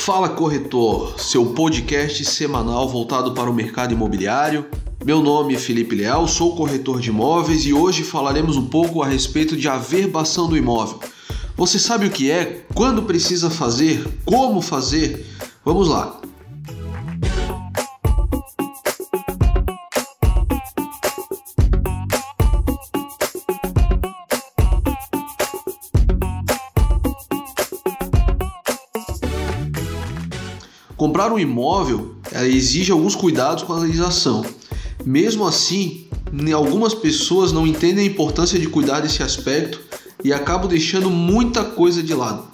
Fala Corretor, seu podcast semanal voltado para o mercado imobiliário. Meu nome é Felipe Leal, sou corretor de imóveis e hoje falaremos um pouco a respeito de averbação do imóvel. Você sabe o que é? Quando precisa fazer? Como fazer? Vamos lá. Comprar um imóvel exige alguns cuidados com a legislação. Mesmo assim, algumas pessoas não entendem a importância de cuidar desse aspecto e acabam deixando muita coisa de lado.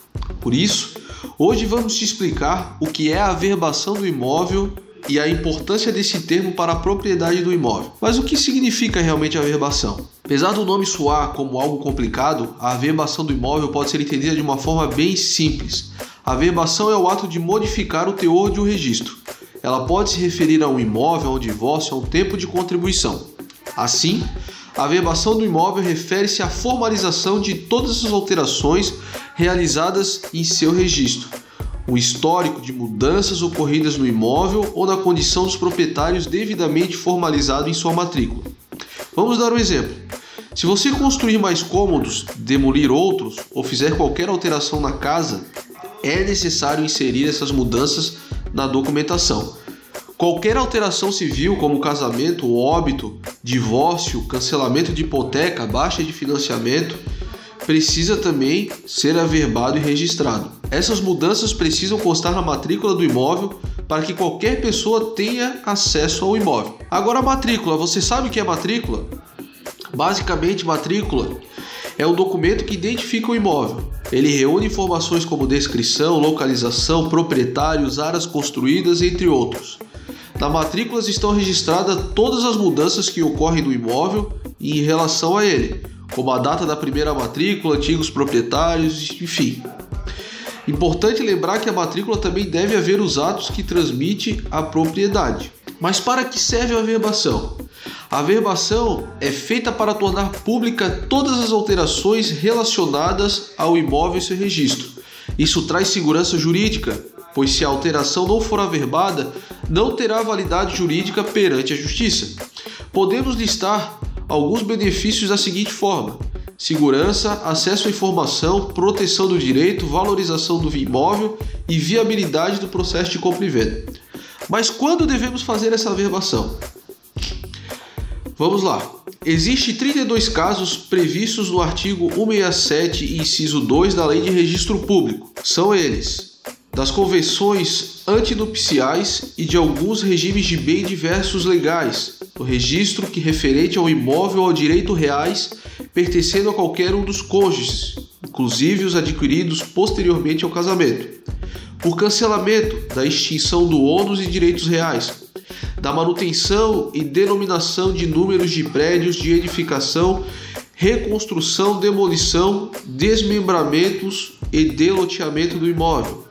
Por isso, hoje vamos te explicar o que é a averbação do imóvel e a importância desse termo para a propriedade do imóvel. Mas o que significa realmente a averbação? Apesar do nome soar como algo complicado, a averbação do imóvel pode ser entendida de uma forma bem simples. A verbação é o ato de modificar o teor de um registro. Ela pode se referir a um imóvel, a um divórcio, a um tempo de contribuição. Assim, a verbação do imóvel refere-se à formalização de todas as alterações realizadas em seu registro, o histórico de mudanças ocorridas no imóvel ou na condição dos proprietários devidamente formalizado em sua matrícula. Vamos dar um exemplo. Se você construir mais cômodos, demolir outros ou fizer qualquer alteração na casa, é necessário inserir essas mudanças na documentação. Qualquer alteração civil, como casamento, óbito, divórcio, cancelamento de hipoteca, baixa de financiamento, precisa também ser averbado e registrado. Essas mudanças precisam constar na matrícula do imóvel para que qualquer pessoa tenha acesso ao imóvel. Agora, a matrícula, você sabe o que é matrícula? Basicamente, matrícula é um documento que identifica o imóvel. Ele reúne informações como descrição, localização, proprietários, áreas construídas, entre outros. Na matrícula estão registradas todas as mudanças que ocorrem no imóvel e em relação a ele, como a data da primeira matrícula, antigos proprietários, enfim. Importante lembrar que a matrícula também deve haver os atos que transmite a propriedade. Mas para que serve a averbação? A verbação é feita para tornar pública todas as alterações relacionadas ao imóvel e seu registro. Isso traz segurança jurídica, pois se a alteração não for averbada, não terá validade jurídica perante a justiça. Podemos listar alguns benefícios da seguinte forma: segurança, acesso à informação, proteção do direito, valorização do imóvel e viabilidade do processo de compra e venda. Mas quando devemos fazer essa averbação? Vamos lá. Existem 32 casos previstos no artigo 167, inciso 2 da Lei de Registro Público. São eles: das convenções antinupciais e de alguns regimes de bem diversos legais, o registro que referente ao imóvel ou direito reais pertencendo a qualquer um dos cônjuges, inclusive os adquiridos posteriormente ao casamento. Por cancelamento da extinção do ônus e direitos reais, da manutenção e denominação de números de prédios de edificação, reconstrução, demolição, desmembramentos e deloteamento do imóvel,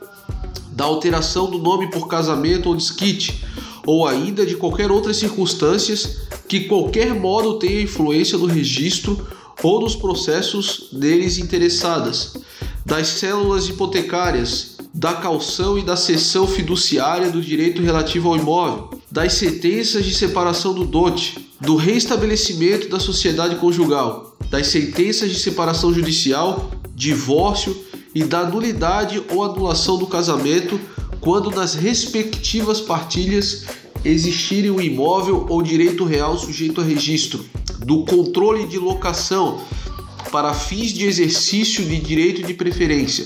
da alteração do nome por casamento ou desquite, ou ainda de qualquer outras circunstâncias que qualquer modo tenha influência no registro ou nos processos deles interessadas, das células hipotecárias, da calção e da cessão fiduciária do direito relativo ao imóvel, das sentenças de separação do dote, do reestabelecimento da sociedade conjugal, das sentenças de separação judicial, divórcio e da nulidade ou anulação do casamento quando nas respectivas partilhas existirem um imóvel ou direito real sujeito a registro, do controle de locação para fins de exercício de direito de preferência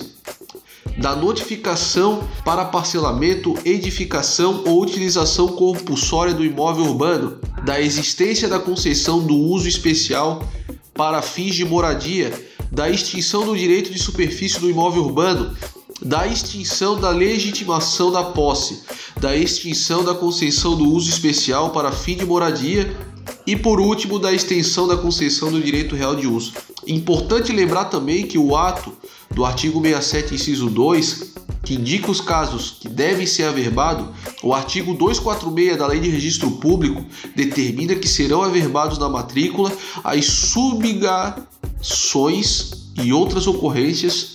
da notificação para parcelamento, edificação ou utilização compulsória do imóvel urbano, da existência da concessão do uso especial para fins de moradia, da extinção do direito de superfície do imóvel urbano, da extinção da legitimação da posse, da extinção da concessão do uso especial para fim de moradia e, por último, da extensão da concessão do direito real de uso. Importante lembrar também que o ato do artigo 67, inciso 2, que indica os casos que devem ser averbados, o artigo 246 da Lei de Registro Público determina que serão averbados na matrícula as subgações e outras ocorrências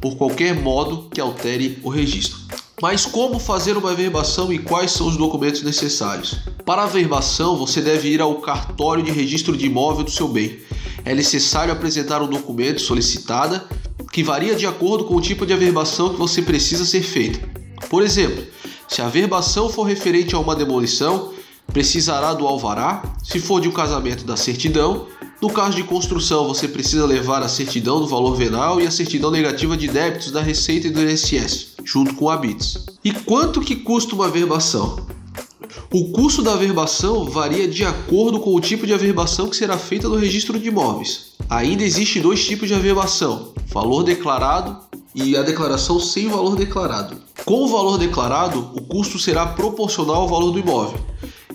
por qualquer modo que altere o registro. Mas como fazer uma averbação e quais são os documentos necessários? Para a averbação, você deve ir ao cartório de registro de imóvel do seu bem. É necessário apresentar um documento solicitada que varia de acordo com o tipo de averbação que você precisa ser feita. Por exemplo, se a averbação for referente a uma demolição, precisará do alvará, se for de um casamento da certidão. No caso de construção, você precisa levar a certidão do valor venal e a certidão negativa de débitos da Receita e do INSS, junto com a BITS. E quanto que custa uma averbação? O custo da averbação varia de acordo com o tipo de averbação que será feita no registro de imóveis. Ainda existem dois tipos de averbação: valor declarado e a declaração sem valor declarado. Com o valor declarado, o custo será proporcional ao valor do imóvel.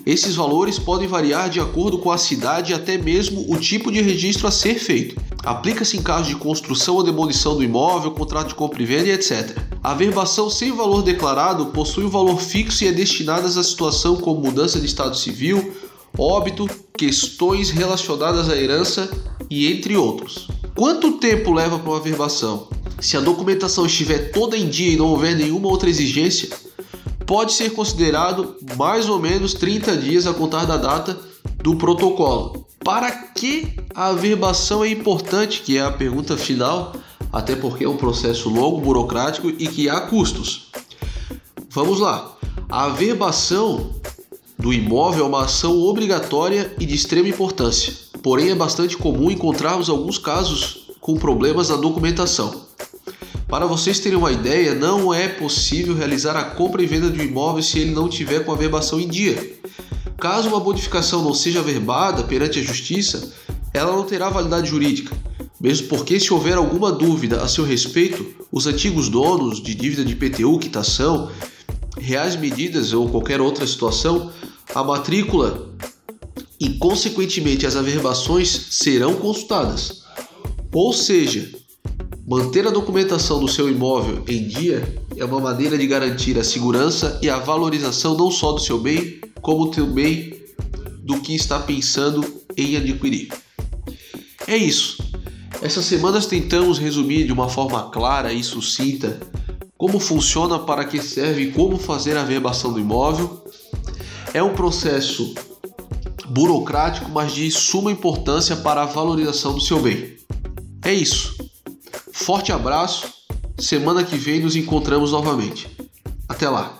Esses valores podem variar de acordo com a cidade e até mesmo o tipo de registro a ser feito. Aplica-se em caso de construção ou demolição do imóvel, contrato de compra e venda, etc. A verbação sem valor declarado possui um valor fixo e é destinada a situação como mudança de estado civil, óbito, questões relacionadas à herança e entre outros. Quanto tempo leva para uma verbação? Se a documentação estiver toda em dia e não houver nenhuma outra exigência, pode ser considerado mais ou menos 30 dias a contar da data do protocolo. Para que a averbação é importante, que é a pergunta final, até porque é um processo longo, burocrático e que há custos. Vamos lá. A averbação do imóvel é uma ação obrigatória e de extrema importância. Porém, é bastante comum encontrarmos alguns casos com problemas na documentação. Para vocês terem uma ideia, não é possível realizar a compra e venda de um imóvel se ele não tiver com a verbação em dia. Caso uma modificação não seja verbada perante a justiça, ela não terá validade jurídica, mesmo porque se houver alguma dúvida a seu respeito, os antigos donos de dívida de PTU, quitação, reais medidas ou qualquer outra situação, a matrícula e consequentemente as averbações serão consultadas. Ou seja, Manter a documentação do seu imóvel em dia é uma maneira de garantir a segurança e a valorização não só do seu bem, como também do que está pensando em adquirir. É isso. Essas semanas tentamos resumir de uma forma clara e sucinta como funciona, para que serve e como fazer a verbação do imóvel. É um processo burocrático, mas de suma importância para a valorização do seu bem. É isso. Forte abraço. Semana que vem nos encontramos novamente. Até lá.